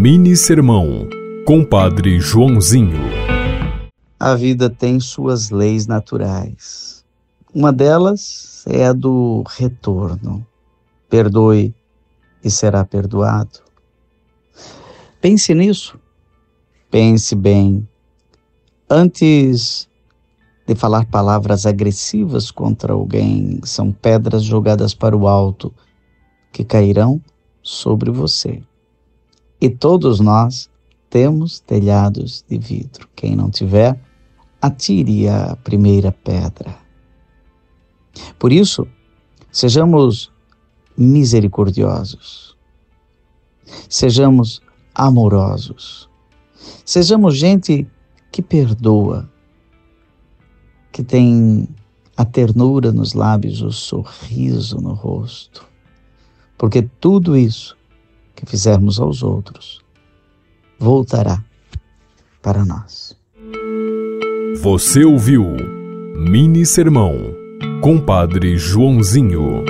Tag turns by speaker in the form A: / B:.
A: Mini Sermão, Compadre Joãozinho.
B: A vida tem suas leis naturais. Uma delas é a do retorno. Perdoe e será perdoado. Pense nisso. Pense bem. Antes de falar palavras agressivas contra alguém, são pedras jogadas para o alto que cairão sobre você. E todos nós temos telhados de vidro. Quem não tiver, atire a primeira pedra. Por isso, sejamos misericordiosos, sejamos amorosos, sejamos gente que perdoa, que tem a ternura nos lábios, o sorriso no rosto, porque tudo isso que fizermos aos outros voltará para nós.
A: Você ouviu Mini Sermão, Compadre Joãozinho.